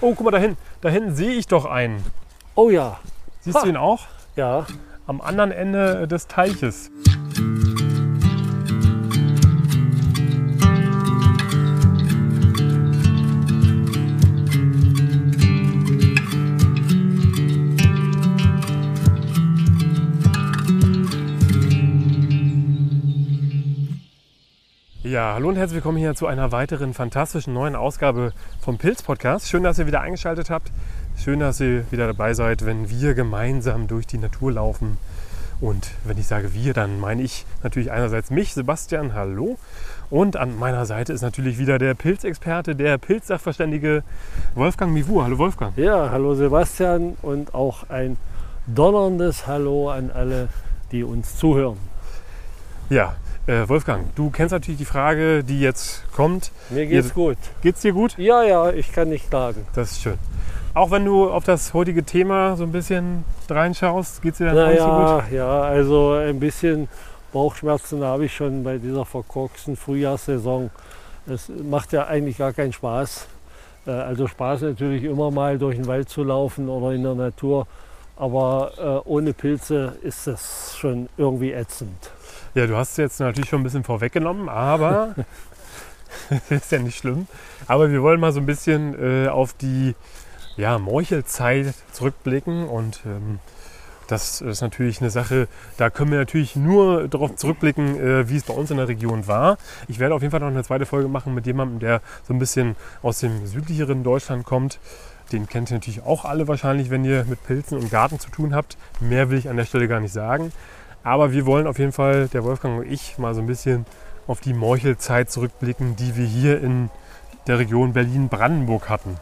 Oh, guck mal, da hinten, da hinten sehe ich doch einen. Oh ja, Siehst Ha. du ihn auch? ja. Am anderen Ende des Teiches. Ja, hallo und herzlich willkommen hier zu einer weiteren fantastischen neuen Ausgabe vom Pilz Podcast. Schön, dass ihr wieder eingeschaltet habt. Schön, dass ihr wieder dabei seid, wenn wir gemeinsam durch die Natur laufen. Und wenn ich sage wir, dann meine ich natürlich einerseits mich, Sebastian, hallo. Und an meiner Seite ist natürlich wieder der Pilzexperte, der Pilzsachverständige Wolfgang Mivu. Hallo Wolfgang. Ja, hallo Sebastian und auch ein donnerndes Hallo an alle, die uns zuhören. Ja, äh, Wolfgang, du kennst natürlich die Frage, die jetzt kommt. Mir geht's Ja. gut. Geht's dir gut? Ja, ja, ich kann nicht klagen. Das ist schön. Auch wenn du auf das heutige Thema so ein bisschen reinschaust, geht's dir dann auch nicht so gut? Naja, ja, also ein bisschen Bauchschmerzen habe ich schon bei dieser verkorksten Frühjahrssaison. Es macht ja eigentlich gar keinen Spaß. Äh, Also Spaß natürlich immer mal durch den Wald zu laufen oder in der Natur. Aber äh, ohne Pilze ist das schon irgendwie ätzend. Ja, du hast es jetzt natürlich schon ein bisschen vorweggenommen, aber ist ja nicht schlimm. Aber wir wollen mal so ein bisschen äh, auf die ja, Morchelzeit zurückblicken und ähm, das ist natürlich eine Sache, da können wir natürlich nur darauf zurückblicken, äh, wie es bei uns in der Region war. Ich werde auf jeden Fall noch eine zweite Folge machen mit jemandem, der so ein bisschen aus dem südlicheren Deutschland kommt. Den kennt ihr natürlich auch alle wahrscheinlich, wenn ihr mit Pilzen und Garten zu tun habt. Mehr will ich an der Stelle gar nicht sagen. Aber wir wollen auf jeden Fall, der Wolfgang und ich, mal so ein bisschen auf die Morchelzeit zurückblicken, die wir hier in der Region Berlin-Brandenburg hatten.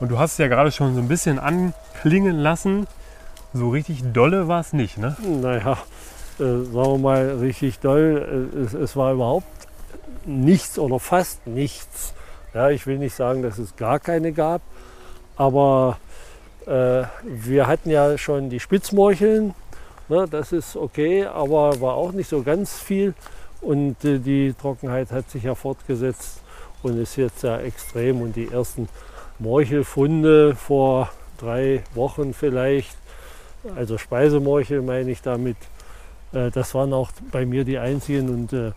Und du hast es ja gerade schon so ein bisschen anklingen lassen. So richtig dolle war es nicht, ne? Naja, äh, sagen wir mal richtig doll. Äh, es, es war überhaupt nichts oder fast nichts. Ja, ich will nicht sagen, dass es gar keine gab, aber äh, wir hatten ja schon die Spitzmorcheln. Ne, das ist okay, aber war auch nicht so ganz viel. Und äh, die Trockenheit hat sich ja fortgesetzt und ist jetzt ja extrem. Und die ersten Morchelfunde vor drei Wochen vielleicht, also Speisemorchel meine ich damit, äh, das waren auch bei mir die einzigen. Und äh,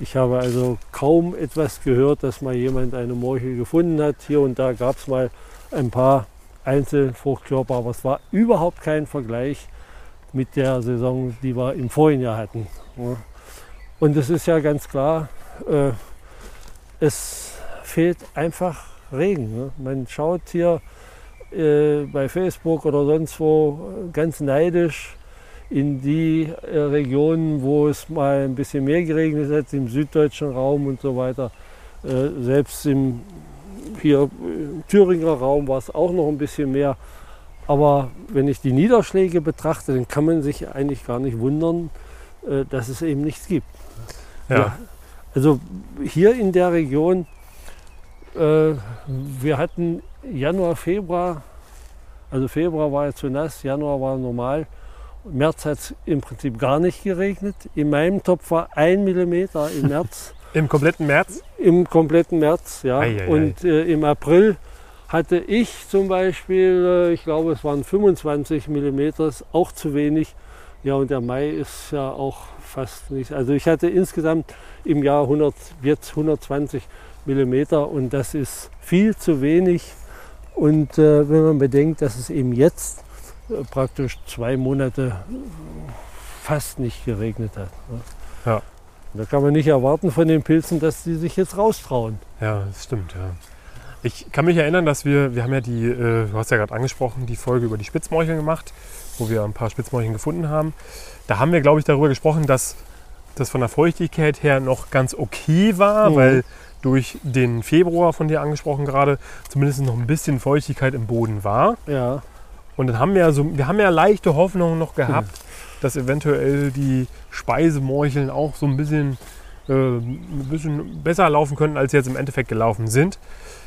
ich habe also kaum etwas gehört, dass mal jemand eine Morchel gefunden hat. Hier und da gab es mal ein paar Einzelfruchtkörper, aber es war überhaupt kein Vergleich mit der Saison, die wir im vorigen Jahr hatten. Und es ist ja ganz klar, äh, es fehlt einfach Regen. Ne? Man schaut hier äh, bei Facebook oder sonst wo ganz neidisch in die äh, Regionen, wo es mal ein bisschen mehr geregnet hat, im süddeutschen Raum und so weiter. Selbst im hier im Thüringer Raum war es auch noch ein bisschen mehr. Aber wenn ich die Niederschläge betrachte, dann kann man sich eigentlich gar nicht wundern, äh, dass es eben nichts gibt. Ja. Also hier in der Region, äh, wir hatten Januar, Februar, also Februar war ja zu nass, Januar war normal. März hat es im Prinzip gar nicht geregnet. In meinem Topf war ein Millimeter im März, Im kompletten März? im kompletten März. Ja. Ei, ei. Und äh, im April hatte ich zum Beispiel, äh, ich glaube es waren 25 Millimeter, ist auch zu wenig. Ja, und der Mai ist ja auch fast nicht. Also ich hatte insgesamt im Jahr 100, jetzt 120 Millimeter und das ist viel zu wenig. Und äh, wenn man bedenkt, dass es eben jetzt äh, praktisch zwei Monate fast nicht geregnet hat. ne? Ja. Da kann man nicht erwarten von den Pilzen, dass sie sich jetzt raustrauen. Ja, das stimmt, ja. Ich kann mich erinnern, dass wir, wir haben ja die, äh, du hast ja gerade angesprochen, die Folge über die Spitzmorcheln gemacht, wo wir ein paar Spitzmorcheln gefunden haben. Da haben wir, glaube ich, darüber gesprochen, dass das von der Feuchtigkeit her noch ganz okay war, Mhm. weil durch den Februar von dir angesprochen gerade zumindest noch ein bisschen Feuchtigkeit im Boden war. Ja, Und dann haben wir ja so, wir haben ja leichte Hoffnung noch gehabt, dass eventuell die Speisemorcheln auch so ein bisschen, äh, ein bisschen besser laufen könnten, als sie jetzt im Endeffekt gelaufen sind.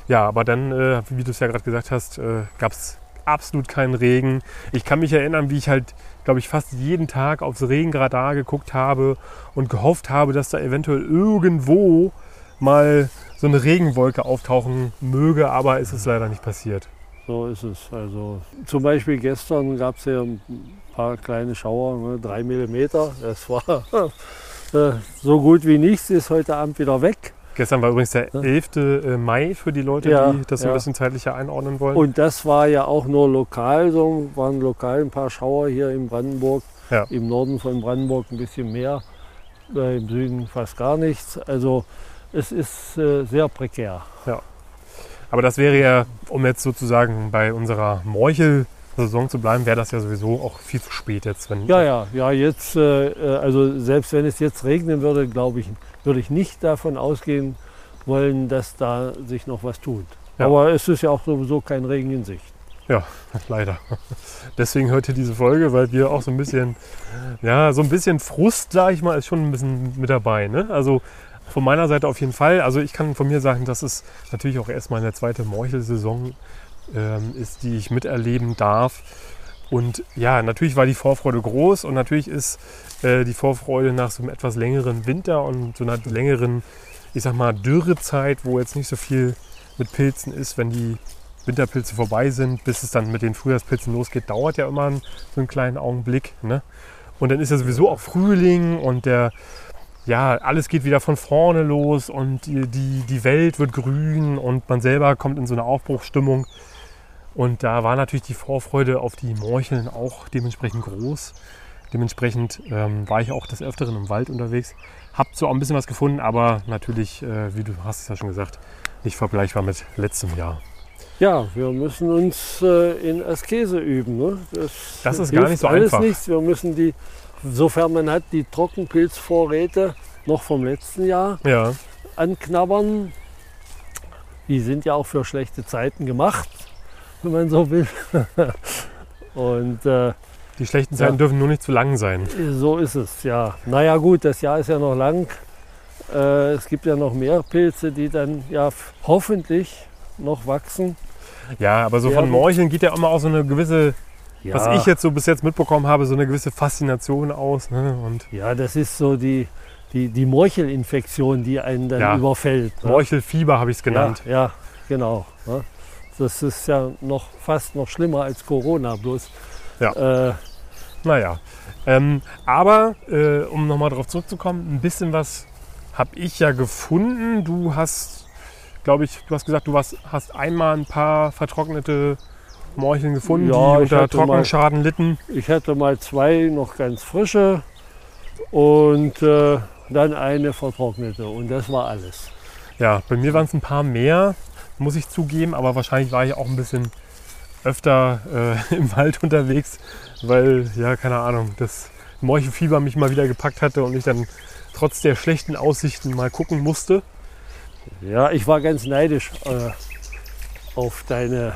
Ja, aber dann, äh, wie du es ja gerade gesagt hast, äh, gab es absolut keinen Regen. Ich kann mich erinnern, wie ich halt, glaube ich, fast jeden Tag aufs Regenradar geguckt habe und gehofft habe, dass da eventuell irgendwo mal so eine Regenwolke auftauchen möge, aber ist es leider nicht passiert. So ist es. Also zum Beispiel gestern gab es ja ein paar kleine Schauer, ne, drei Millimeter. Das war äh, so gut wie nichts, ist heute Abend wieder weg. Gestern war übrigens der 11. Äh, Mai für die Leute, Ja, die das ja. ein bisschen zeitlicher einordnen wollen. Und das war ja auch nur lokal, so waren lokal ein paar Schauer hier in Brandenburg, Ja. im Norden von Brandenburg ein bisschen mehr, äh, im Süden fast gar nichts. Also es ist äh, sehr prekär. Aber das wäre ja, um jetzt sozusagen bei unserer Morchel-Saison zu bleiben, wäre das ja sowieso auch viel zu spät jetzt. Wenn Ja, ja, ja, jetzt, äh, äh, also selbst wenn es jetzt regnen würde, glaube ich, würde ich nicht davon ausgehen wollen, dass da sich noch was tut. Ja. Aber es ist ja auch sowieso kein Regen in Sicht. Ja, leider. Deswegen heute diese Folge, weil wir auch so ein bisschen, ja, so ein bisschen Frust, sage ich mal, ist schon ein bisschen mit dabei. Ne? Also von meiner Seite auf jeden Fall. Also ich kann von mir sagen, dass es natürlich auch erst meine zweite Morchel-Saison ähm, ist, die ich miterleben darf. Und ja, natürlich war die Vorfreude groß und natürlich ist äh, die Vorfreude nach so einem etwas längeren Winter und so einer längeren, ich sag mal, Dürrezeit, wo jetzt nicht so viel mit Pilzen ist, wenn die Winterpilze vorbei sind, bis es dann mit den Frühjahrspilzen losgeht, dauert ja immer einen, so einen kleinen Augenblick. Ne? Und dann ist ja sowieso auch Frühling und der, ja, alles geht wieder von vorne los und die, die, die Welt wird grün und man selber kommt in so eine Aufbruchsstimmung. Und da war natürlich die Vorfreude auf die Morcheln auch dementsprechend groß. Dementsprechend ähm, war ich auch des Öfteren im Wald unterwegs. Hab so auch ein bisschen was gefunden, aber natürlich, äh, wie du hast es ja schon gesagt, nicht vergleichbar mit letztem Jahr. Ja, wir müssen uns äh, in Askese üben. Ne? Das, Das ist gar nicht so alles einfach. nichts. Wir müssen die, sofern man hat, die Trockenpilzvorräte noch vom letzten Jahr Ja, anknabbern. Die sind ja auch für schlechte Zeiten gemacht, wenn man so will. Und äh, die schlechten Zeiten Ja. dürfen nur nicht zu lang sein. so ist es, ja. Naja gut, das Jahr ist ja noch lang. Äh, es gibt ja noch mehr Pilze, die dann ja hoffentlich noch wachsen. Ja, aber so Ja, von. Morcheln geht ja immer auch so eine gewisse, Ja, was ich jetzt so bis jetzt mitbekommen habe, so eine gewisse Faszination aus. Ne? Und ja das ist so die, die, die Morchelinfektion, die einen dann Ja. überfällt. ne? Morchelfieber habe ich es genannt. Ja, ja genau. Ne? Das ist ja noch fast noch schlimmer als Corona bloß. Ja. Äh, Naja. Ähm, aber, äh, um nochmal darauf zurückzukommen, ein bisschen was habe ich ja gefunden. Du hast, glaube ich, du hast gesagt, du warst, hast einmal ein paar vertrocknete Morcheln gefunden, Ja, die unter hatte mal- Trockenschaden litten. Ich hatte mal zwei noch ganz frische und äh, dann eine vertrocknete und das war alles. Ja, bei mir waren es ein paar mehr, muss ich zugeben, aber wahrscheinlich war ich auch ein bisschen öfter äh, im Wald unterwegs, weil, ja, keine Ahnung, das Morchelfieber mich mal wieder gepackt hatte und ich dann trotz der schlechten Aussichten mal gucken musste. Ja, ich war ganz neidisch äh, auf deine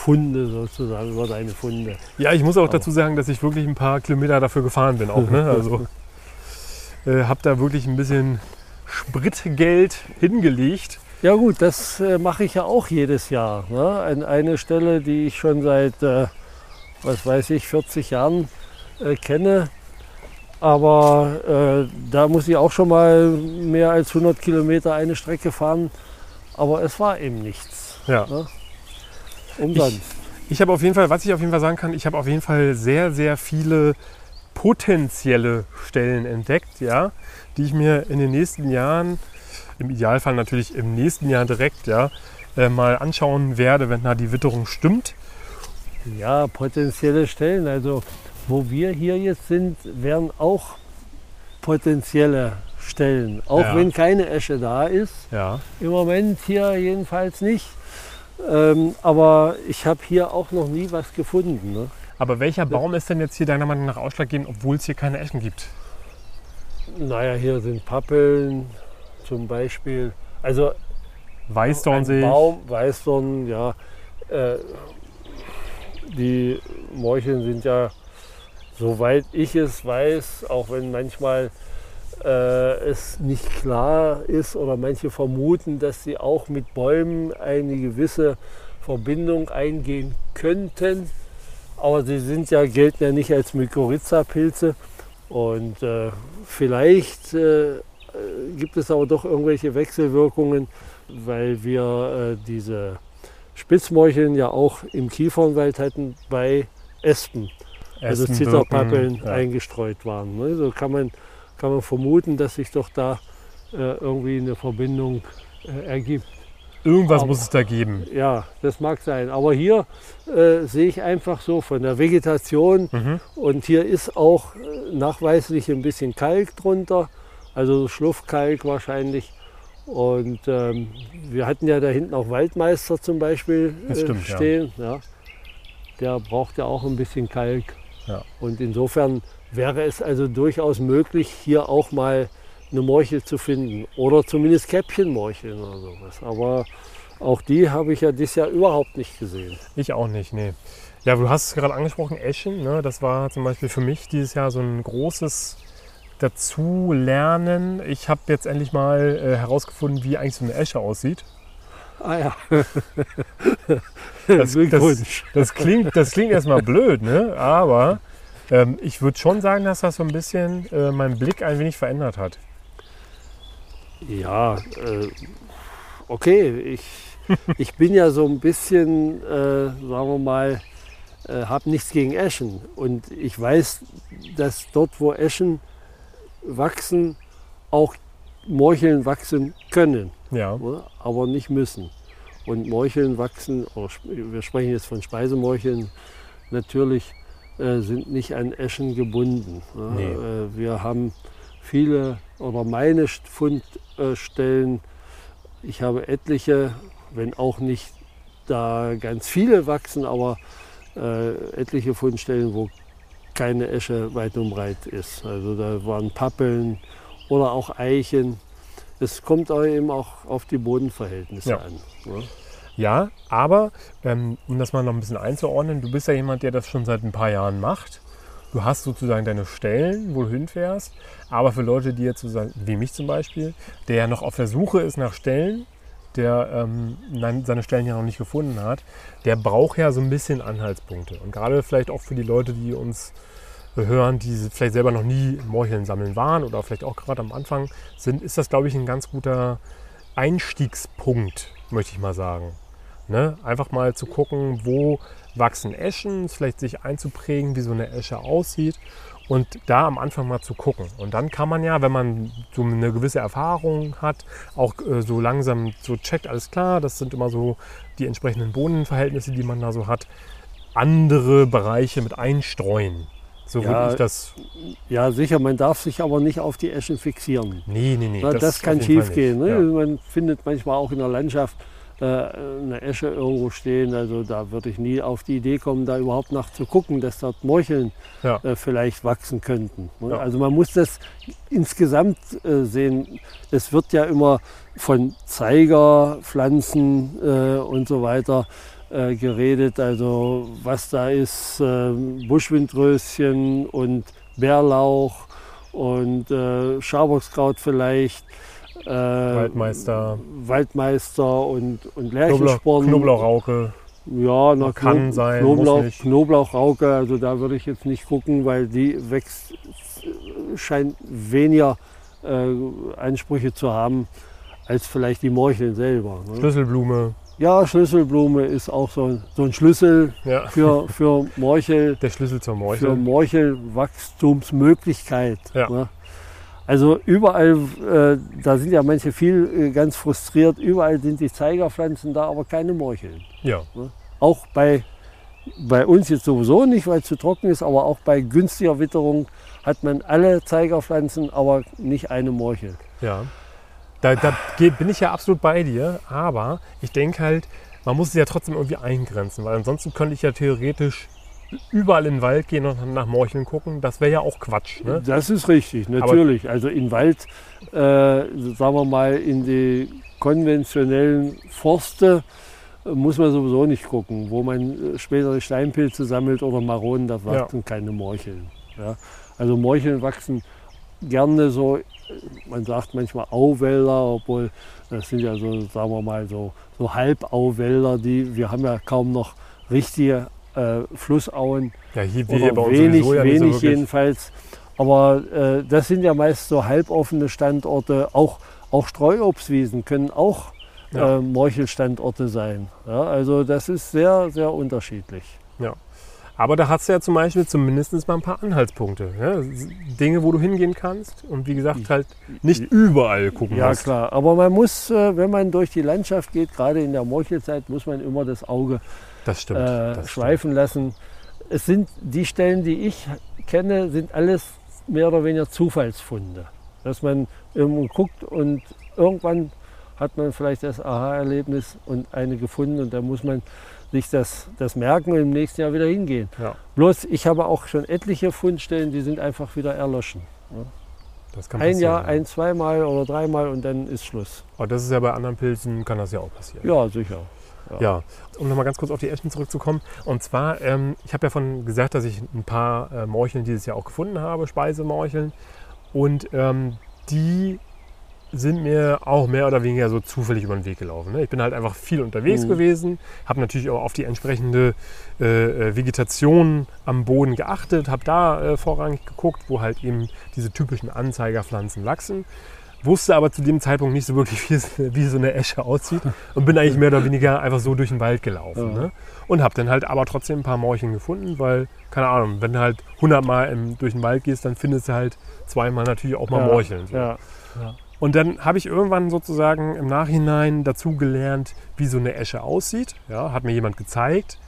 Funde sozusagen, über deine Funde. Ja, ich muss auch dazu sagen, dass ich wirklich ein paar Kilometer dafür gefahren bin auch. Ne? Also äh, habe da wirklich ein bisschen Spritgeld hingelegt. Ja gut, das äh, mache ich ja auch jedes Jahr. Ne? An eine Stelle, die ich schon seit, äh, was weiß ich, 40 Jahren äh, kenne. Aber äh, da muss ich auch schon mal mehr als 100 Kilometer eine Strecke fahren. Aber es war eben nichts. Ja. Umsonst. Ich habe auf jeden Fall, was ich auf jeden Fall sagen kann, ich habe auf jeden Fall sehr, sehr viele potenzielle Stellen entdeckt, ja, die ich mir in den nächsten Jahren, im Idealfall natürlich im nächsten Jahr direkt, ja, äh, mal anschauen werde, wenn da die Witterung stimmt. Ja, potenzielle Stellen. Also wo wir hier jetzt sind, wären auch potenzielle Stellen. Auch Ja. wenn keine Esche da ist. Ja. Im Moment hier jedenfalls nicht. Ähm, aber ich habe hier auch noch nie was gefunden. Ne? Aber welcher Baum ist denn jetzt hier deiner Meinung nach ausschlaggebend, obwohl es hier keine Eschen gibt? Naja, hier sind Pappeln zum Beispiel. Also Weißdorn sehe ich. Baum, Weißdorn, ja. Äh, die Morcheln sind ja, soweit ich es weiß, auch wenn manchmal äh, es nicht klar ist oder manche vermuten, dass sie auch mit Bäumen eine gewisse Verbindung eingehen könnten. Aber sie sind ja, gelten ja nicht als Mykorrhiza-Pilze. Und äh, vielleicht äh, gibt es aber doch irgendwelche Wechselwirkungen, weil wir äh, diese Spitzmorcheln ja auch im Kiefernwald hatten bei Espen, also Espen, Zitterpappeln Birken, ja. eingestreut waren. Ne? So kann man, kann man vermuten, dass sich doch da äh, irgendwie eine Verbindung äh, ergibt. Irgendwas Aber- muss es da geben. Ja, das mag sein. Aber hier äh, sehe ich einfach so von der Vegetation Mhm. und hier ist auch äh, nachweislich ein bisschen Kalk drunter, also Schluffkalk wahrscheinlich. Und ähm, wir hatten ja da hinten auch Waldmeister zum Beispiel Das äh, stimmt, ja. stehen. Ja. Der braucht ja auch ein bisschen Kalk. Ja. Und insofern wäre es also durchaus möglich, hier auch mal eine Morchel zu finden. Oder zumindest Käppchenmorcheln oder sowas. Aber auch die habe ich ja dieses Jahr überhaupt nicht gesehen. Ich auch nicht, nee. Ja, du hast es gerade angesprochen, Eschen. Ne? Das war zum Beispiel für mich dieses Jahr so ein großes Dazulernen. Ich habe jetzt endlich mal äh, herausgefunden, wie eigentlich so eine Esche aussieht. Ah ja. Das, das, das, klingt, das klingt erstmal blöd, ne? aber ähm, ich würde schon sagen, dass das so ein bisschen äh, meinen Blick ein wenig verändert hat. Ja, äh, okay. Ich, ich bin ja so ein bisschen, äh, sagen wir mal, äh, habe nichts gegen Eschen. Und ich weiß, dass dort, wo Eschen wachsen, auch Morcheln wachsen können, Ja, ne? aber nicht müssen. Und Morcheln wachsen, wir sprechen jetzt von Speisemorcheln, natürlich äh, sind nicht an Eschen gebunden. Ne? Nee. Äh, wir haben viele oder meine St- Fundstellen, ich habe etliche, wenn auch nicht da ganz viele wachsen, aber äh, etliche Fundstellen, wo keine Esche weit und breit ist. Also da waren Pappeln oder auch Eichen. Es kommt aber eben auch auf die Bodenverhältnisse Ja. an. Ne? Ja aber ähm, um das mal noch ein bisschen einzuordnen, du bist ja jemand, der das schon seit ein paar Jahren macht. Du hast sozusagen deine Stellen, wo du hinfährst. Aber für Leute, die jetzt sozusagen, wie mich zum Beispiel, der ja noch auf der Suche ist nach Stellen, der ähm, seine Stellen ja noch nicht gefunden hat, der braucht ja so ein bisschen Anhaltspunkte. Und gerade vielleicht auch für die Leute, die uns hören, die vielleicht selber noch nie Morcheln sammeln waren oder vielleicht auch gerade am Anfang sind, ist das, glaube ich, ein ganz guter Einstiegspunkt, möchte ich mal sagen. Ne? Einfach mal zu gucken, wo wachsen Eschen, vielleicht sich einzuprägen, wie so eine Esche aussieht und da am Anfang mal zu gucken. Und dann kann man ja, wenn man so eine gewisse Erfahrung hat, auch äh, so langsam so checkt, alles klar, das sind immer so die entsprechenden Bodenverhältnisse, die man da so hat, andere Bereiche mit einstreuen. So Ja, würde ich das. Ja, sicher, man darf sich aber nicht auf die Eschen fixieren. Nee, nee, nee. Na, das, auf kann schief gehen. Ne? Ja. Man findet manchmal auch in der Landschaft äh, eine Esche irgendwo stehen. Also da würde ich nie auf die Idee kommen, da überhaupt nach zu gucken, dass dort Morcheln Ja. äh, vielleicht wachsen könnten. Ne? Ja. Also man muss das insgesamt äh, sehen. Es wird ja immer von Zeigerpflanzen äh, und so weiter äh, geredet. Also was da ist, äh, Buschwindröschen und Bärlauch und äh, Schaboxkraut vielleicht. Äh, Waldmeister, Waldmeister und, und Lärchensporn. Knoblauchrauke. Ja, na, Kann Knob- sein, muss Knoblauch, nicht. Knoblauchrauke, also da würde ich jetzt nicht gucken, weil die wächst, scheint weniger äh, Ansprüche zu haben als vielleicht die Morcheln selber. Ne? Schlüsselblume. Ja, Schlüsselblume ist auch so, ein- so ein Schlüssel Ja. für, für Morchel, Der Schlüssel zur für Morchel. Morchelwachstumsmöglichkeit. Ja. Ne? Also überall, äh, da sind ja manche viel äh, ganz frustriert, überall sind die Zeigerpflanzen da, aber keine Morcheln. Ja. Auch bei, bei uns jetzt sowieso nicht, weil es zu trocken ist, aber auch bei günstiger Witterung hat man alle Zeigerpflanzen, aber nicht eine Morchel. Ja. Da, da bin ich ja absolut bei dir, aber ich denke halt, man muss es ja trotzdem irgendwie eingrenzen, weil ansonsten könnte ich ja theoretisch überall in den Wald gehen und nach Morcheln gucken. Das wäre ja auch Quatsch. Ne? Das ist richtig, natürlich. also in Wald, äh, sagen wir mal, in die konventionellen Forste äh, muss man sowieso nicht gucken, wo man äh, später die Steinpilze sammelt oder Maronen, da wachsen keine Morcheln. Ja. Also Morcheln wachsen gerne so, äh, man sagt manchmal Auwälder, obwohl das sind ja so, sagen wir mal, so, so Halbauwälder, die, wir haben ja kaum noch richtige äh, Flussauen Ja, hier, wie oder hier bei uns wenig, ja wenig so jedenfalls. Aber äh, das sind ja meist so halboffene Standorte. Auch, auch Streuobstwiesen können auch Ja. äh, Morchelstandorte sein. Ja, also das ist sehr, sehr unterschiedlich. Aber da hast du ja zum Beispiel zumindest mal ein paar Anhaltspunkte. Ja? Dinge, wo du hingehen kannst und wie gesagt halt nicht überall gucken Ja musst. klar, aber man muss, äh, wenn man durch die Landschaft geht, gerade in der Morchelzeit, muss man immer das Auge Das stimmt. äh, das stimmt. schweifen lassen. Es sind die Stellen, die ich kenne, sind alles mehr oder weniger Zufallsfunde. Dass man irgendwo guckt und irgendwann hat man vielleicht das Aha-Erlebnis und eine gefunden und da muss man sich das, das merken und im nächsten Jahr wieder hingehen. Ja, Bloß ich habe auch schon etliche Fundstellen, die sind einfach wieder erloschen. kann Ein Jahr, ja. ein, zweimal oder dreimal und dann ist Schluss. Aber das ist ja bei anderen Pilzen, kann das ja auch passieren. Ja, sicher. Ja, um nochmal ganz kurz auf die Eschen zurückzukommen. Und zwar, ähm, ich habe ja von gesagt, dass ich ein paar äh, Morcheln dieses Jahr auch gefunden habe, Speisemorcheln. Und ähm, die sind mir auch mehr oder weniger so zufällig über den Weg gelaufen. Ne? Ich bin halt einfach viel unterwegs Mhm. gewesen, habe natürlich auch auf die entsprechende äh, äh, Vegetation am Boden geachtet, habe da äh, vorrangig geguckt, wo halt eben diese typischen Anzeigerpflanzen wachsen. Wusste aber zu dem Zeitpunkt nicht so wirklich, wie, es, wie so eine Esche aussieht und bin eigentlich mehr oder weniger einfach so durch den Wald gelaufen. Ja. Ne? Und habe dann halt aber trotzdem ein paar Morcheln gefunden, weil, keine Ahnung, wenn du halt 100 Mal im, durch den Wald gehst, dann findest du halt zweimal natürlich auch mal ja, Morcheln. So. Ja. Und dann habe ich irgendwann sozusagen im Nachhinein dazu gelernt, wie so eine Esche aussieht. Ja, hat mir jemand gezeigt.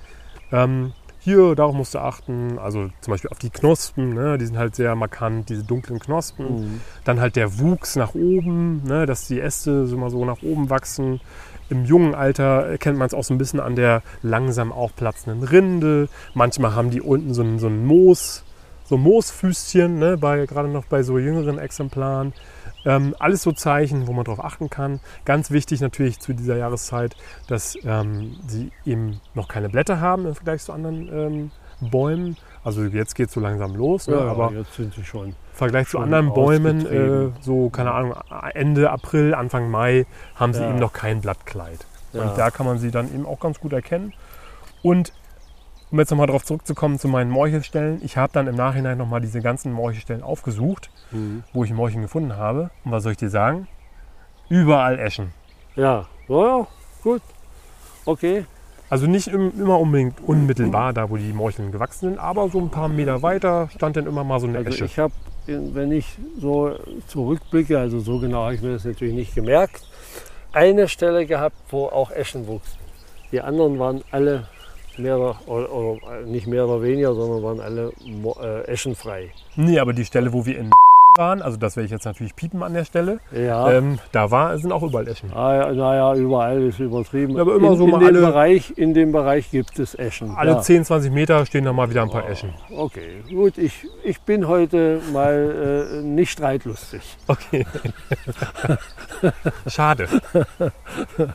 Ähm, hier, darauf musst du achten, also zum Beispiel auf die Knospen, ne, die sind halt sehr markant, diese dunklen Knospen. Mhm. Dann halt der Wuchs nach oben, ne, dass die Äste so mal so nach oben wachsen. Im jungen Alter erkennt man es auch so ein bisschen an der langsam aufplatzenden Rinde. Manchmal haben die unten so ein, so ein Moos, so Moosfüßchen, ne, bei, gerade noch bei so jüngeren Exemplaren. Ähm, alles so Zeichen, wo man darauf achten kann. Ganz wichtig natürlich zu dieser Jahreszeit, dass ähm, sie eben noch keine Blätter haben im Vergleich zu anderen ähm, Bäumen. Also jetzt geht es so langsam los, ne, Ja, aber jetzt sind sie schon. im Vergleich zu anderen Bäumen, äh, so keine Ahnung, Ende April, Anfang Mai, haben sie Ja. eben noch kein Blattkleid. Ja. Und da kann man sie dann eben auch ganz gut erkennen. Und um jetzt nochmal darauf zurückzukommen zu meinen Morchelstellen, ich habe dann im Nachhinein nochmal diese ganzen Morchelstellen aufgesucht, Mhm. wo ich Morcheln gefunden habe. Und was soll ich dir sagen? Überall Eschen. Ja, ja, ja, gut. Okay. Also nicht im, immer unbedingt unmittelbar da, wo die Morcheln gewachsen sind, aber so ein paar Meter weiter stand dann immer mal so eine Also Esche. ich habe, wenn ich so zurückblicke, also so genau habe ich mir das natürlich nicht gemerkt, eine Stelle gehabt, wo auch Eschen wuchsen. Die anderen waren alle mehr oder, oder, oder nicht mehr oder weniger, sondern waren alle äh, eschenfrei. Nee, aber die Stelle, wo wir in waren, also das werde ich jetzt natürlich piepen an der Stelle, Ja. ähm, da war, sind auch überall Eschen. Ah, ja, naja, überall ist übertrieben. Aber immer in, so in, mal dem alle- Bereich, in dem Bereich gibt es Eschen. Alle ja. 10, 20 Meter stehen da mal wieder ein paar Eschen. Okay, gut, ich, ich bin heute mal äh, nicht streitlustig. Okay. Schade.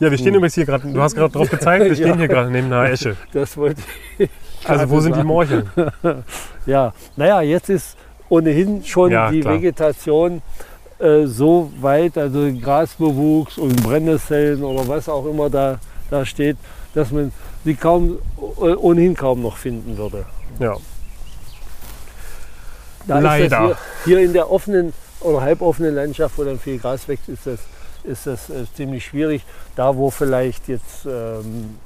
Ja, wir stehen übrigens hier gerade, du hast gerade drauf gezeigt, wir stehen Ja. hier gerade neben einer Esche. Das wollte ich. Also wo sind die. Morcheln? Ja, naja, jetzt ist ohnehin schon Ja, die klar. Vegetation äh, so weit, also Grasbewuchs und Brennnesseln oder was auch immer da, da steht, dass man sie kaum, äh, ohnehin kaum noch finden würde. Ja. Da Leider. hier, hier in der offenen oder halboffenen Landschaft, wo dann viel Gras wächst, ist das, ist das äh, ziemlich schwierig. Da, wo vielleicht jetzt ähm,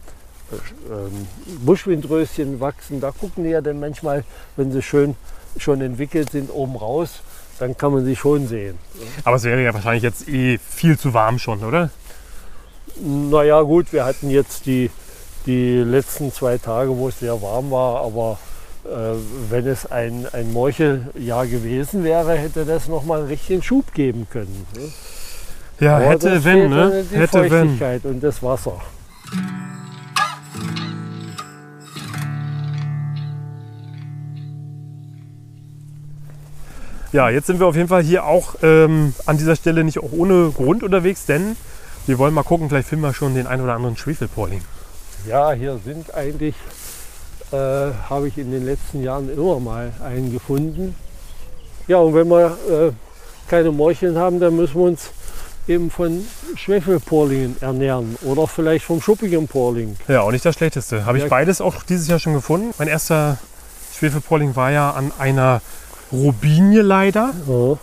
äh, ähm, Buschwindröschen wachsen, da gucken die ja dann manchmal, wenn sie schön schon entwickelt sind, oben raus. Dann kann man sie schon sehen. Aber es wäre ja wahrscheinlich jetzt eh viel zu warm schon, oder? Naja gut, wir hatten jetzt die, die letzten zwei Tage, wo es sehr warm war, aber äh, wenn es ein, ein Morcheljahr gewesen wäre, hätte das nochmal einen richtigen Schub geben können. ne? Ja, Aber hätte, wenn, ne? Die Hätte, wenn. Feuchtigkeit und das Wasser. Ja, jetzt sind wir auf jeden Fall hier auch ähm, an dieser Stelle nicht auch ohne Grund unterwegs, denn wir wollen mal gucken, vielleicht finden wir schon den ein oder anderen Schwefelporling. Ja, hier sind eigentlich, äh, habe ich in den letzten Jahren immer mal einen gefunden. Ja, und wenn wir äh, keine Morcheln haben, dann müssen wir uns eben von Schwefelporlingen ernähren oder vielleicht vom schuppigen Porling. Ja, auch nicht das Schlechteste. Habe ich Ja. beides auch dieses Jahr schon gefunden. Mein erster Schwefelporling war ja an einer Robinie leider. Ja.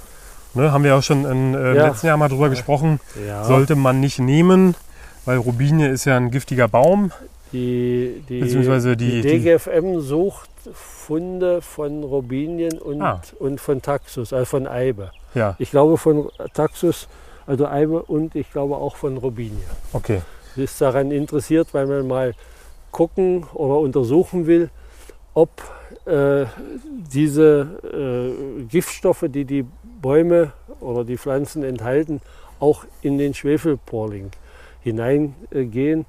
Ne, haben wir auch schon äh, im Ja. letzten Jahr mal drüber gesprochen. Ja, Sollte man nicht nehmen, weil Robinie ist ja ein giftiger Baum. die, die, beziehungsweise die- die- DGFM sucht Funde von Robinien und, Ah. und von Taxus, also von Eibe. Ja, Ich glaube von Taxus, also Eibe und ich glaube auch von Robinie. okay. Sie ist daran interessiert, weil man mal gucken oder untersuchen will, ob äh, diese äh, Giftstoffe, die die Bäume oder die Pflanzen enthalten, auch in den Schwefelporling hineingehen.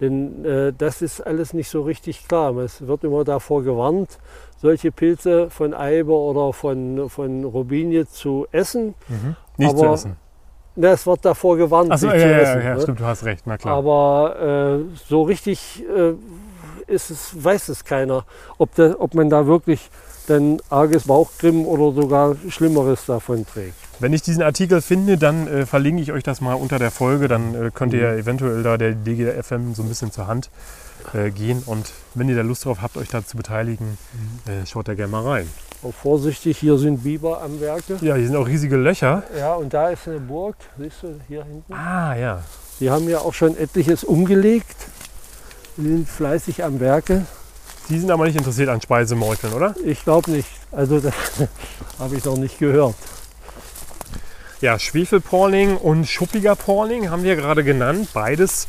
Denn äh, das ist alles nicht so richtig klar. Es wird immer davor gewarnt, solche Pilze von Eibe oder von, von Robinie zu essen. Mhm. Nicht zu Aber essen. Na, es wird davor gewarnt, Achso, ja, ja, essen. ja, ne? stimmt, du hast recht, na klar. Aber äh, so richtig äh, ist es, weiß es keiner, ob, da, ob man da wirklich dann arges Bauchgrimm oder sogar Schlimmeres davon trägt. Wenn ich diesen Artikel finde, dann äh, verlinke ich euch das mal unter der Folge. Dann äh, könnt ihr Mhm. eventuell da der DGFM so ein bisschen zur Hand äh, gehen. Und wenn ihr da Lust drauf habt, euch da zu beteiligen, Mhm. äh, schaut da gerne mal rein. Auch vorsichtig, hier sind Biber am Werke. Ja, hier sind auch riesige Löcher. Ja, und da ist eine Burg, siehst du, hier hinten. Ah, ja. Die haben ja auch schon etliches umgelegt. Die sind fleißig am Werke. Die sind aber nicht interessiert an Speisemeucheln, oder? Ich glaube nicht. Also das habe ich noch nicht gehört. Ja, Schwefelporling und schuppiger Porling haben wir gerade genannt. Beides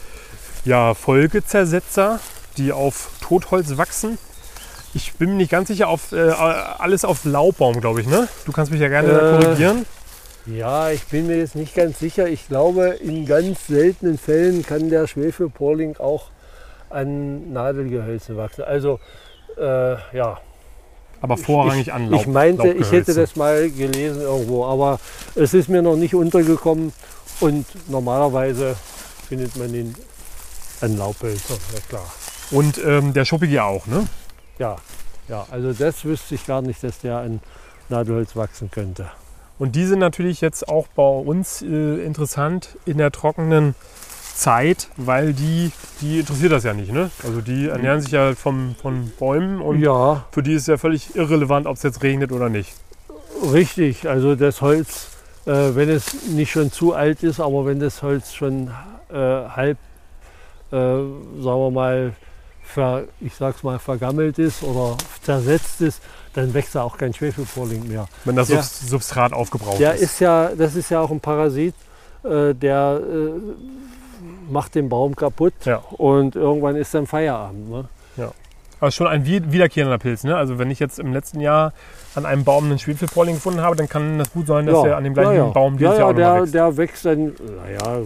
ja, Folgezersetzer, die auf Totholz wachsen. Ich bin mir nicht ganz sicher, auf, äh, alles auf Laubbaum, glaube ich. Ne? Du kannst mich ja gerne Äh, korrigieren. Ja, ich bin mir jetzt nicht ganz sicher. Ich glaube, in ganz seltenen Fällen kann der Schwefelporling auch an Nadelgehölzen wachsen. Also, äh, ja. Aber vorrangig an Laub. Ich meinte, ich hätte das mal gelesen irgendwo, aber es ist mir noch nicht untergekommen und normalerweise findet man ihn an Laubhölzern, ja klar. Und ähm, der schuppige auch, ne? Ja, ja, also das wüsste ich gar nicht, dass der an Nadelholz wachsen könnte. Und die sind natürlich jetzt auch bei uns äh, interessant in der trockenen Zeit, weil die, die interessiert das ja nicht, ne? Also die ernähren sich ja vom, von Bäumen und ja, für die ist ja völlig irrelevant, ob es jetzt regnet oder nicht. Richtig, also das Holz, äh, wenn es nicht schon zu alt ist, aber wenn das Holz schon äh, halb, äh, sagen wir mal, ver, ich sag's mal, vergammelt ist oder zersetzt ist, dann wächst da auch kein Schwefelporling mehr. Wenn das Ja. Subs- Substrat aufgebraucht Der ist. ist ja, das ist ja auch ein Parasit, äh, der äh, macht den Baum kaputt Ja. und irgendwann ist dann Feierabend. Ne? Aber schon ein wi- wiederkehrender Pilz, ne? Also wenn ich jetzt im letzten Jahr an einem Baum einen Schwefelporling gefunden habe, dann kann das gut sein, dass er an dem gleichen ja, ja. Baum dieses ja, Jahr ja, der, wächst. der wächst dann, naja,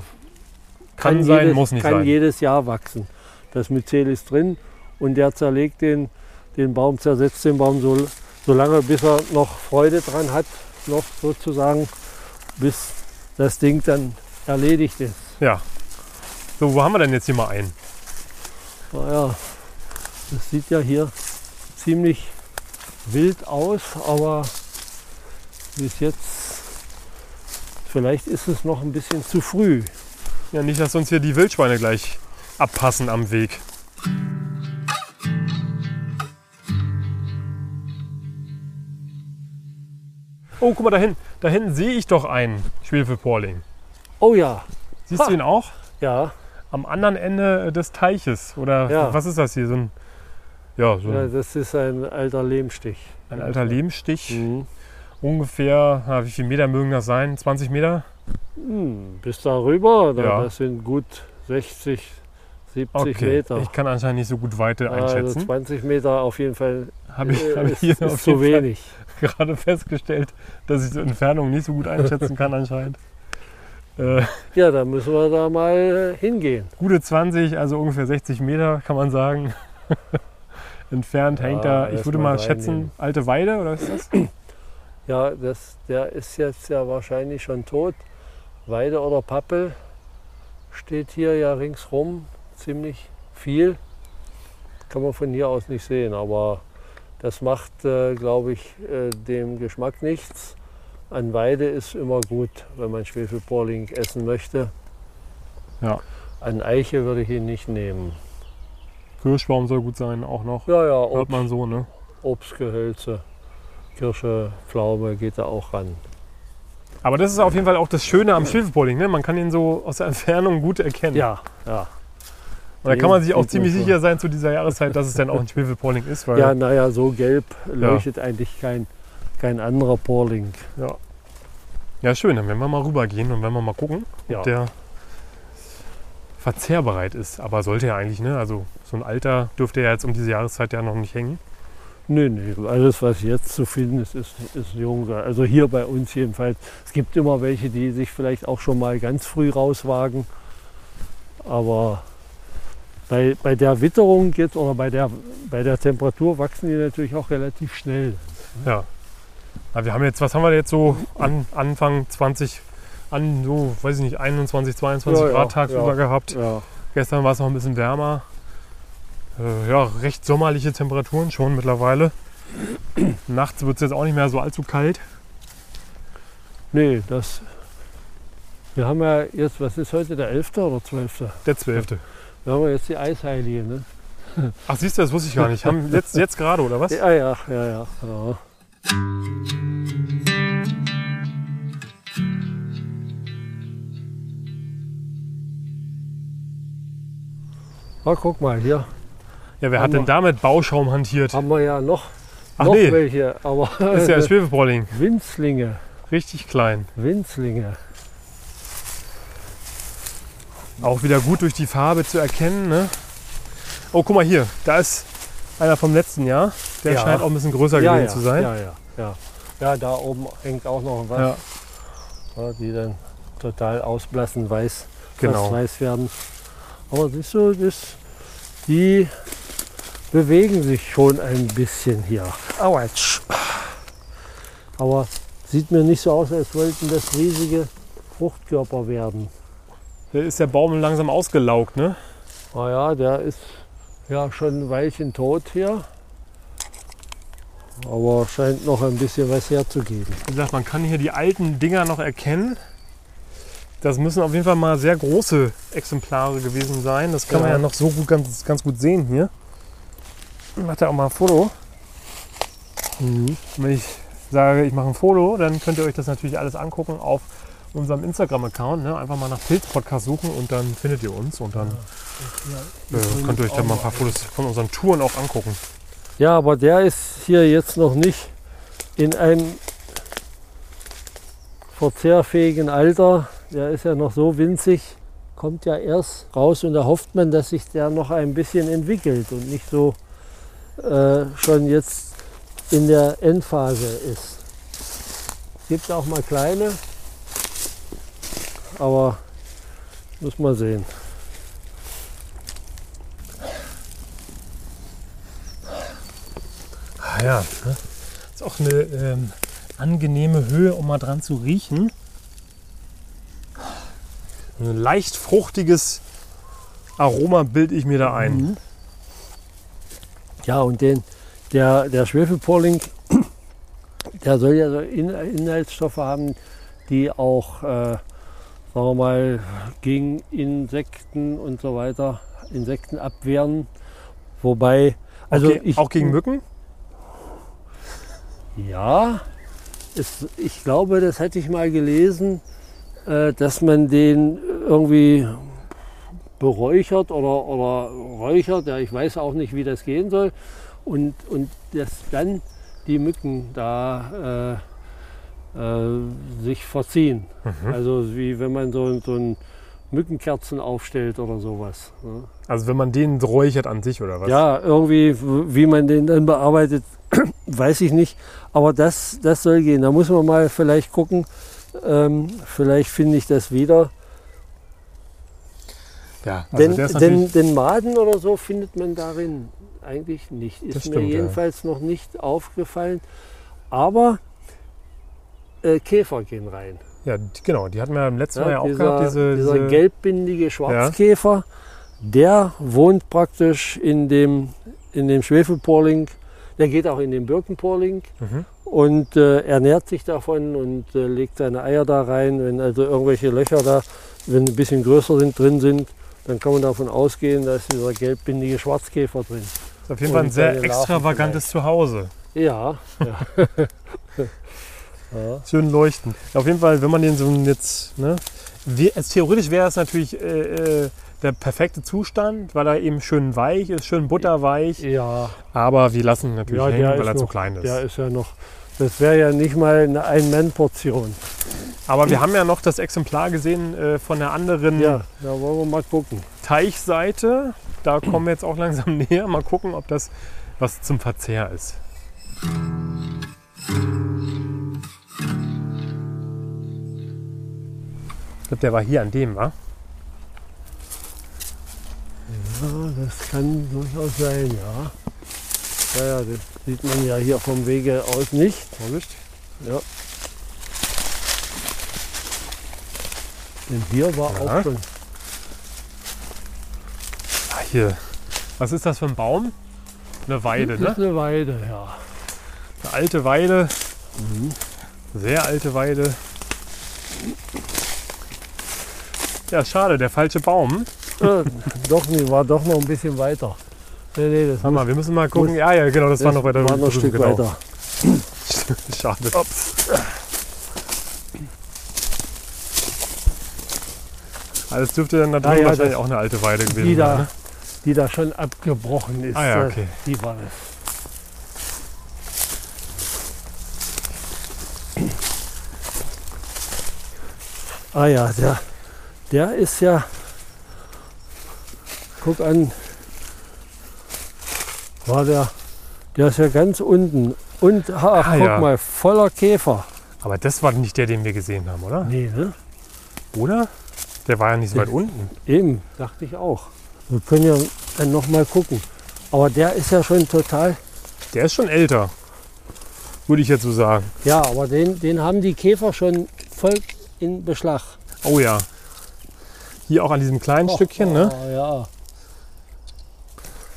Kann sein, jedes, muss nicht kann sein. jedes Jahr wachsen. Das Myzel ist drin und der zerlegt den, den Baum, zersetzt den Baum so, so lange, bis er noch Freude dran hat, noch sozusagen, bis das Ding dann erledigt ist. Ja. So, wo haben wir denn jetzt hier mal einen? Naja, das sieht ja hier ziemlich wild aus, aber bis jetzt, vielleicht ist es noch ein bisschen zu früh. Ja, nicht, dass uns hier die Wildschweine gleich abpassen am Weg. Oh, guck mal da hinten. Da hinten sehe ich doch einen Schwefelporling. Oh ja, Siehst Ha. du ihn auch? ja, Am anderen Ende des Teiches. Oder Ja. was ist das hier? So ein, ja, so ja, das ist ein alter Lehmstich. ein alter Lehmstich. Mhm. Ungefähr, na, wie viele Meter mögen das sein? 20 Meter? Hm, bis darüber, da, Ja. das sind gut 60, 70 Okay. Meter. Ich kann anscheinend nicht so gut Weite also einschätzen. 20 Meter auf jeden Fall Habe ich, äh, hab ich ist, hier ist auf zu jeden Fall wenig. gerade festgestellt, dass ich so Entfernung nicht so gut einschätzen kann anscheinend. Äh, Ja, da müssen wir da mal äh, hingehen. gute 20, also ungefähr 60 Meter kann man sagen. Entfernt Ja, hängt da, ich würde mal mal schätzen, alte Weide oder ist das? Ja, das, der ist jetzt ja wahrscheinlich schon tot. Weide oder Pappel steht hier ja ringsrum ziemlich viel. Kann man von hier aus nicht sehen, aber das macht, äh, glaube ich, äh, dem Geschmack nichts. An Weide ist immer gut, wenn man Schwefelporling essen möchte. Ja. An Eiche würde ich ihn nicht nehmen. Kirschbaum soll gut sein, auch noch. Ja, ja, Hört Obst, man so, ne? Obstgehölze, Kirsche, Pflaume geht da auch ran. Aber das ist auf jeden Fall auch das Schöne am Schwefelpolling. Ne? Man kann ihn so aus der Entfernung gut erkennen. Ja, ja. Und da kann man sich auch ziemlich sicher sein zu dieser Jahreszeit, dass es dann auch ein Schwefelpolling ist. Weil, Ja, naja, so gelb leuchtet eigentlich kein, kein anderer Porling. ja. ja, schön. Dann werden wir mal rübergehen und werden wir mal gucken, Ja. ob der verzehrbereit ist. Aber sollte er eigentlich, ne? Also so ein Alter dürfte ja jetzt um diese Jahreszeit ja noch nicht hängen. Nee, nee, alles was jetzt zu finden ist, ist, ist jung. Also hier bei uns jedenfalls. Es gibt immer welche, die sich vielleicht auch schon mal ganz früh rauswagen. Aber bei, bei der Witterung jetzt oder bei der, bei der Temperatur wachsen die natürlich auch relativ schnell. Ja. Aber wir haben jetzt, was haben wir jetzt so an Anfang 20, an so, weiß ich nicht, 21, 22 Ja, ja, Grad tagsüber ja. gehabt. Ja, Gestern war es noch ein bisschen wärmer. Äh, ja, recht sommerliche Temperaturen schon mittlerweile. Nachts wird es jetzt auch nicht mehr so allzu kalt. nee, das. Wir haben ja jetzt, was ist heute, der 11. oder 12.? Der 12. Wir haben ja jetzt die Eisheilige, ne? Ach, siehst du, das wusste ich gar nicht. Haben jetzt, jetzt gerade, oder was? Ja, ja, ja, ja. ja. Ah, guck mal, hier Ja, wer Haben hat denn wir- damit Bauschaum hantiert? haben wir ja noch, Ach noch nee, welche, aber ist ja ein Schwefelpolling. Winzlinge, Richtig klein. Winzlinge. Auch wieder gut durch die Farbe zu erkennen. Ne? Oh, guck mal hier. Da ist einer vom letzten Jahr. Der Ja. scheint auch ein bisschen größer ja, gewesen ja, zu sein. Ja, ja, ja. Ja, da oben hängt auch noch was, die dann total ausblassen, weiß, genau. weiß werden. Aber siehst du, das, die bewegen sich schon ein bisschen hier. Autsch. Aber sieht mir nicht so aus, als wollten das riesige Fruchtkörper werden. Da ist der Baum langsam ausgelaugt. Ne? Naja, der ist ja schon ein Weilchen tot hier. Aber scheint noch ein bisschen was herzugeben. Wie gesagt, man kann hier die alten Dinger noch erkennen. Das müssen auf jeden Fall mal sehr große Exemplare gewesen sein. Das kann man Ja. ja noch so gut, ganz, ganz gut sehen hier. Macht ja auch mal ein Foto. Und wenn ich sage, ich mache ein Foto, dann könnt ihr euch das natürlich alles angucken auf unserem Instagram-Account. Ne? Einfach mal nach Pilz-Podcast suchen und dann findet ihr uns. Und dann äh, könnt ihr euch dann mal ein paar Fotos von unseren Touren auch angucken. Ja, aber der ist hier jetzt noch nicht in einem verzehrfähigen Alter. Der ist ja noch so winzig, kommt ja erst raus und da hofft man, dass sich der noch ein bisschen entwickelt und nicht so äh, schon jetzt in der Endphase ist. Es gibt auch mal kleine, aber muss man sehen. Ah ja, ne? ist auch eine ähm, angenehme Höhe, um mal dran zu riechen. Ein leicht fruchtiges Aroma bilde ich mir da ein. Mhm. Ja, und den, der, der Schwefelporling, der soll ja Inhaltsstoffe haben, die auch, äh, sagen wir mal, gegen Insekten und so weiter, Insekten abwehren. Wobei, also auch, ge ich, auch gegen Mücken? Ja, es, ich glaube, das hätte ich mal gelesen, äh, dass man den irgendwie beräuchert oder, oder räuchert. Ja, ich weiß auch nicht, wie das gehen soll. Und, und dass dann die Mücken da äh, sich verziehen. Mhm. Also wie wenn man so, so ein Mückenkerzen aufstellt oder sowas. ne? Also wenn man den räuchert an sich oder was? Ja, irgendwie, wie man den dann bearbeitet, weiß ich nicht. Aber das, das soll gehen. Da muss man mal vielleicht gucken. Ähm, vielleicht finde ich das wieder. ja also natürlich, denn, denn Maden oder so findet man darin eigentlich nicht. Ist Das mir stimmt, ja. jedenfalls noch nicht aufgefallen. Aber äh, Käfer gehen rein. ja, genau, die hatten wir im letzten Ja, Mal ja auch dieser, gehabt. Diese, dieser diese, gelbbindige Schwarzkäfer, der wohnt praktisch in dem, in dem Schwefelporling. Der geht auch in den Birkenporling Mhm. und äh, ernährt sich davon und äh, legt seine Eier da rein. Wenn also irgendwelche Löcher da, wenn ein bisschen größer sind, drin sind, dann kann man davon ausgehen, da ist dieser gelbbindige Schwarzkäfer drin. ist auf jeden Fall ein sehr extravagantes Zuhause. Ja, ja. Ja. Schön leuchten. Auf jeden Fall, wenn man den so jetzt, ne, es, theoretisch wäre es natürlich äh, äh, der perfekte Zustand, weil er eben schön weich ist, schön butterweich. Ja, Aber wir lassen ihn natürlich ja hängen, weil er noch, zu klein ist. der ist ja noch. Das wäre ja nicht mal eine Ein-Mann-Portion. Aber wir haben ja noch das Exemplar gesehen äh, von der anderen Ja, da wollen wir mal gucken. Teichseite. Da kommen wir jetzt auch langsam näher. Mal gucken, ob das was zum Verzehr ist. Glaube, der war hier an dem, wa? Ja, das kann durchaus sein, ja. Ja, ja, das sieht man ja hier vom Wege aus nicht. Vorsicht. Ja. Denn hier war Ja. auch schon. Ah, hier. Was ist das für ein Baum? Eine Weide, das ne? ist eine Weide, ja. Eine alte Weide. Sehr alte Weide. Ja, schade, der falsche Baum. äh, doch, nee, war doch noch ein bisschen weiter. Nee, nee, das Warte mal, wir müssen mal gucken. muss- Ja, ja, genau, das, war noch weiter war noch ein Stück genau. weiter. Schade. Also das dürfte dann da Ah, drüben ja, wahrscheinlich das- auch eine alte Weide gewesen Die sein. da, Ne? die da schon abgebrochen ist. Ah ja, äh, okay. Die war es. Ah ja, der, der ist ja. Guck an. War der. Der ist ja ganz unten. Und ach, Ah, guck ja. mal, voller Käfer. Aber das war nicht der, den wir gesehen haben, oder? Nee, ne? Oder? Der war ja nicht so weit unten. Eben, dachte ich auch. Wir können ja dann noch mal gucken. Aber der ist ja schon total. Der ist schon älter. Würde ich jetzt so sagen. Ja, aber den, den haben die Käfer schon voll in Beschlag. Oh ja. Hier auch an diesem kleinen Stückchen, ne? Oh, ja.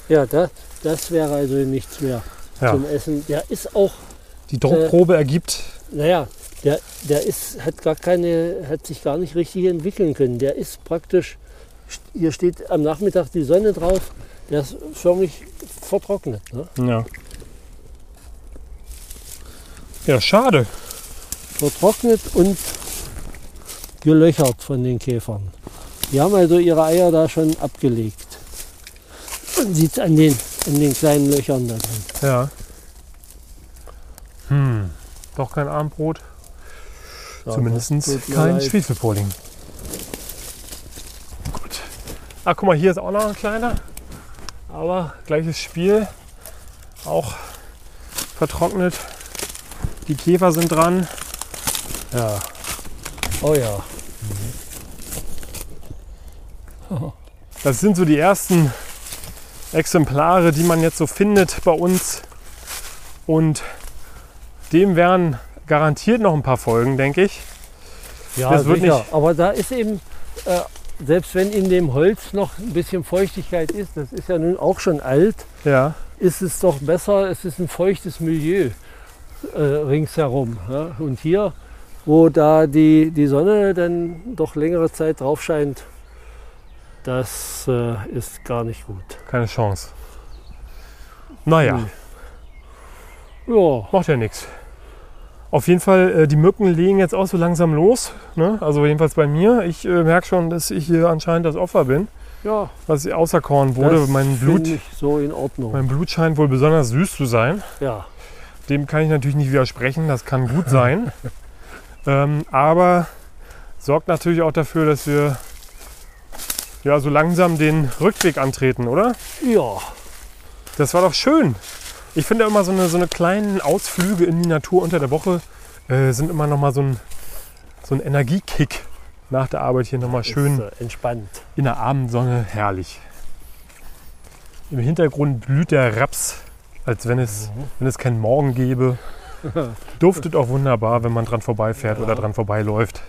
Ja, das, das wäre also nichts mehr Ja. zum Essen. Der ist auch, Die Druckprobe ergibt. naja, der, der ist, hat gar keine, hat sich gar nicht richtig entwickeln können. Der ist praktisch, hier steht am Nachmittag die Sonne drauf, der ist förmlich vertrocknet. Ne? Ja. Ja, schade. vertrocknet und gelöchert von den Käfern. Die haben also ihre Eier da schon abgelegt. Man sieht es an den, an den kleinen Löchern da drin. Ja. Hm. Doch kein Abendbrot. Ja, Zumindest kein leid. Schwefelpudding. Gut. Ach, guck mal, hier ist auch noch ein kleiner. Aber gleiches Spiel. Auch vertrocknet. Die Käfer sind dran. Ja. Oh ja. Das sind so die ersten Exemplare, die man jetzt so findet bei uns. Und dem werden garantiert noch ein paar Folgen, denke ich. Ja, Das wird sicher. nicht- Aber da ist eben, äh, selbst wenn in dem Holz noch ein bisschen Feuchtigkeit ist, das ist ja nun auch schon alt, Ja. ist es doch besser, es ist ein feuchtes Milieu äh, ringsherum. Ja? Und hier, wo da die, die Sonne dann doch längere Zeit drauf scheint, das äh, ist gar nicht gut. Keine Chance. Naja, Hm. Ja, macht ja nichts. Auf jeden Fall, äh, die Mücken legen jetzt auch so langsam los. Ne? Also jedenfalls bei mir. Ich äh, merke schon, dass ich hier anscheinend das Opfer bin. ja Was auserkoren wurde. das Mein Blut, ich so in Ordnung. mein Blut scheint wohl besonders süß zu sein. Ja, Dem kann ich natürlich nicht widersprechen. Das kann gut sein. ähm, aber sorgt natürlich auch dafür, dass wir ja, so langsam den Rückweg antreten, oder? ja, Das war doch schön. Ich finde immer so eine, so eine kleinen Ausflüge in die Natur unter der Woche äh, sind immer noch mal so ein, so ein Energiekick nach der Arbeit hier nochmal schön ist, äh, entspannt. in der Abendsonne. Herrlich. Im Hintergrund blüht der Raps, als wenn es, wenn es keinen Morgen gäbe. Duftet auch wunderbar, wenn man dran vorbeifährt Ja. oder dran vorbeiläuft.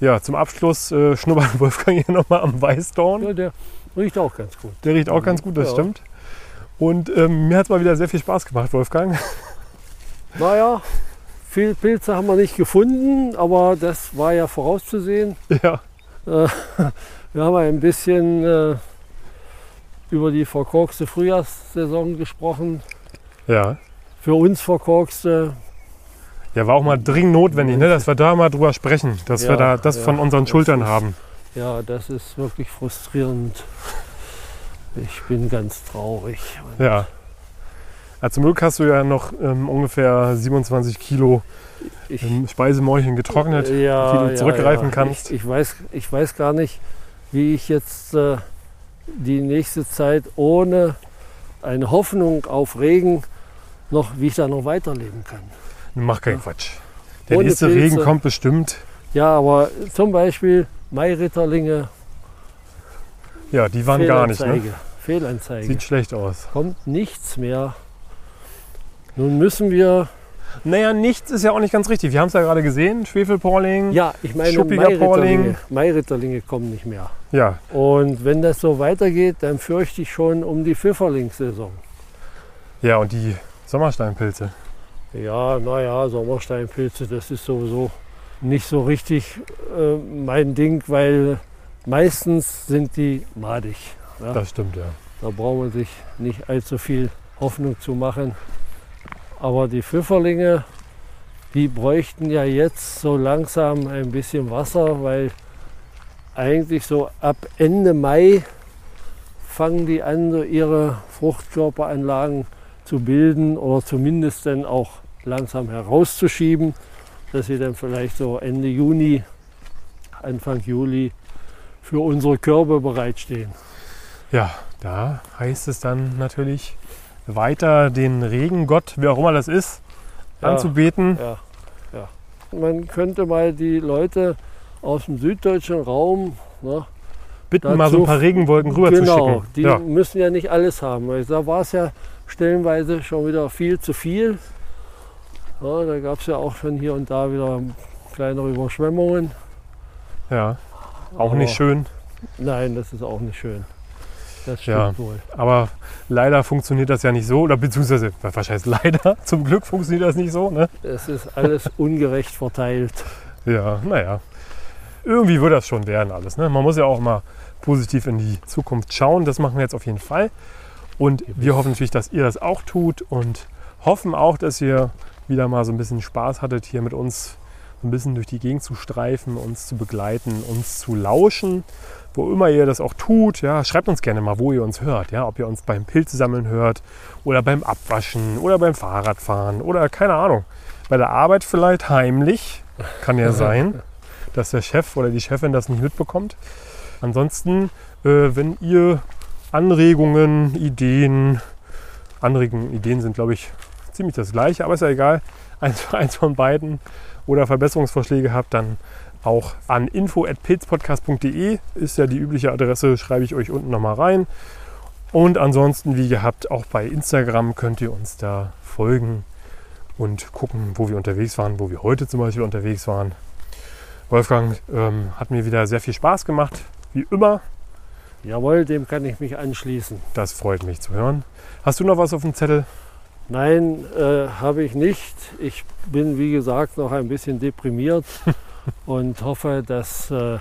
Ja, zum Abschluss äh, schnuppert Wolfgang hier nochmal am Weißdorn. Ja, der riecht auch ganz gut. Der riecht auch ganz gut, das Ja. stimmt. Und ähm, mir hat es mal wieder sehr viel Spaß gemacht, Wolfgang. Naja, viel Pilze haben wir nicht gefunden, aber das war ja vorauszusehen. ja, Äh, wir haben ein bisschen äh, über die verkorkste Frühjahrssaison gesprochen. ja, Für uns verkorkste, Ja, war auch mal dringend notwendig, ne, dass wir da mal drüber sprechen, dass Ja, wir da das ja, von unseren das Schultern ist- haben. Ja, das ist wirklich frustrierend. Ich bin ganz traurig. Ja. ja. Zum Glück hast du ja noch ähm, ungefähr 27 Kilo Ich, ähm, Speisemorcheln getrocknet. ja, die du zurückgreifen kannst. Ich, ich, weiß, ich weiß gar nicht, wie ich jetzt äh, die nächste Zeit ohne eine Hoffnung auf Regen noch, wie ich da noch weiterleben kann. Mach keinen Ja. Quatsch. Der Ohne nächste Pilze. Regen kommt bestimmt. Ja, aber zum Beispiel Mairitterlinge, Ja, die waren gar nicht. Ne? Fehlanzeige. Sieht schlecht aus. Kommt nichts mehr. Nun müssen wir, Naja, nichts ist ja auch nicht ganz richtig. Wir haben es ja gerade gesehen. Schwefelporling. ja, ich meine, Schuppiger Mairitterlinge, Porling. Mairitterlinge kommen nicht mehr. ja. Und wenn das so weitergeht, dann fürchte ich schon um die Pfifferlingssaison. Ja, und die Sommersteinpilze. Ja, naja, Sommersteinpilze, das ist sowieso nicht so richtig äh, mein Ding, weil meistens sind die madig. Ja? Das stimmt, ja. Da braucht man sich nicht allzu viel Hoffnung zu machen. Aber die Pfifferlinge, die bräuchten ja jetzt so langsam ein bisschen Wasser, weil eigentlich so ab Ende Mai fangen die an, so ihre Fruchtkörperanlagen zu bilden oder zumindest dann auch langsam herauszuschieben, dass sie dann vielleicht so Ende Juni, Anfang Juli für unsere Körbe bereitstehen. Ja, da heißt es dann natürlich weiter den Regengott, wer auch immer das ist, Ja. anzubeten. Ja, ja. Man könnte mal die Leute aus dem süddeutschen Raum, ne, Bitten, mal so ein paar Regenwolken rüber genau, zu schicken. die Ja. müssen ja nicht alles haben. weil Da war es ja stellenweise schon wieder viel zu viel. Ja, da gab es ja auch schon hier und da wieder kleinere Überschwemmungen. ja, auch Aber nicht schön. Nein, das ist auch nicht schön. Das stimmt Ja. wohl. Aber leider funktioniert das ja nicht so. Oder beziehungsweise, was heißt leider? Zum Glück funktioniert das nicht so. Ne? Es ist alles ungerecht verteilt. Ja, naja. Irgendwie wird das schon werden alles. Ne? Man muss ja auch mal positiv in die Zukunft schauen. Das machen wir jetzt auf jeden Fall. Und wir hoffen natürlich, dass ihr das auch tut und hoffen auch, dass ihr wieder mal so ein bisschen Spaß hattet, hier mit uns so ein bisschen durch die Gegend zu streifen, uns zu begleiten, uns zu lauschen. Wo immer ihr das auch tut, ja, schreibt uns gerne mal, wo ihr uns hört. Ja, ob ihr uns beim Pilzesammeln hört oder beim Abwaschen oder beim Fahrradfahren oder keine Ahnung. Bei der Arbeit vielleicht heimlich. Kann ja sein, dass der Chef oder die Chefin das nicht mitbekommt. Ansonsten, äh, wenn ihr Anregungen, Ideen, Anregungen, Ideen sind, glaube ich, ziemlich das gleiche, aber ist ja egal, eins, eins von beiden oder Verbesserungsvorschläge habt, dann auch an info.pilzpodcast.de ist ja die übliche Adresse, schreibe ich euch unten nochmal rein. Und ansonsten, wie gehabt, auch bei Instagram könnt ihr uns da folgen und gucken, wo wir unterwegs waren, wo wir heute zum Beispiel unterwegs waren. Wolfgang ähm, hat mir wieder sehr viel Spaß gemacht, wie immer. Jawohl, dem kann ich mich anschließen. Das freut mich zu hören. Hast du noch was auf dem Zettel? Nein, äh, habe ich nicht. Ich bin, wie gesagt, noch ein bisschen deprimiert und hoffe, dass äh,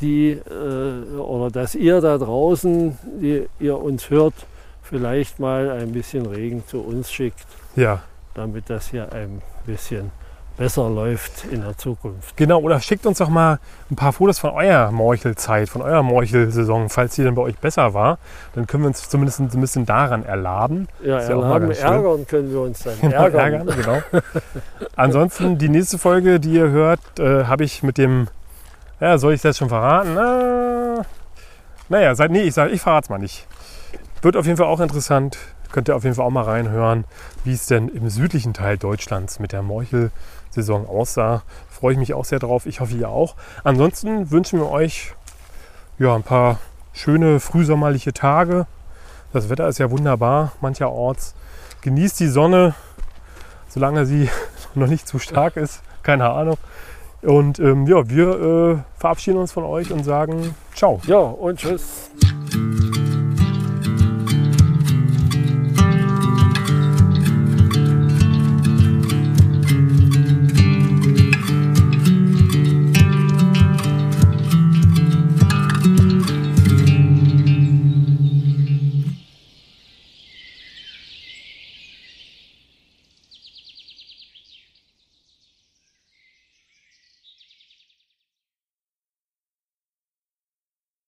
die äh, oder dass ihr da draußen, die ihr uns hört, vielleicht mal ein bisschen Regen zu uns schickt, Ja, damit das hier ein bisschen besser läuft in der Zukunft. genau. Oder schickt uns doch mal ein paar Fotos von eurer Morchelzeit, von eurer Morchelsaison, falls die dann bei euch besser war. Dann können wir uns zumindest ein bisschen daran erlaben. Ja, Ist ja erlaben, schön. ärgern können wir uns dann. Genau, Ärgern. genau. Ansonsten, die nächste Folge, die ihr hört, äh, habe ich mit dem, ja, soll ich das schon verraten? Na, naja, seid, nee, ich ich verrate es mal nicht. Wird auf jeden Fall auch interessant. Könnt ihr auf jeden Fall auch mal reinhören, wie es denn im südlichen Teil Deutschlands mit der Morchelsaison aussah. Freue ich mich auch sehr drauf. Ich hoffe, ihr auch. Ansonsten wünschen wir euch ja, ein paar schöne frühsommerliche Tage. Das Wetter ist ja wunderbar, mancherorts. Genießt die Sonne, solange sie noch nicht zu stark ist. Keine Ahnung. Und ähm, ja, wir äh, verabschieden uns von euch und sagen Ciao. Ja, und tschüss.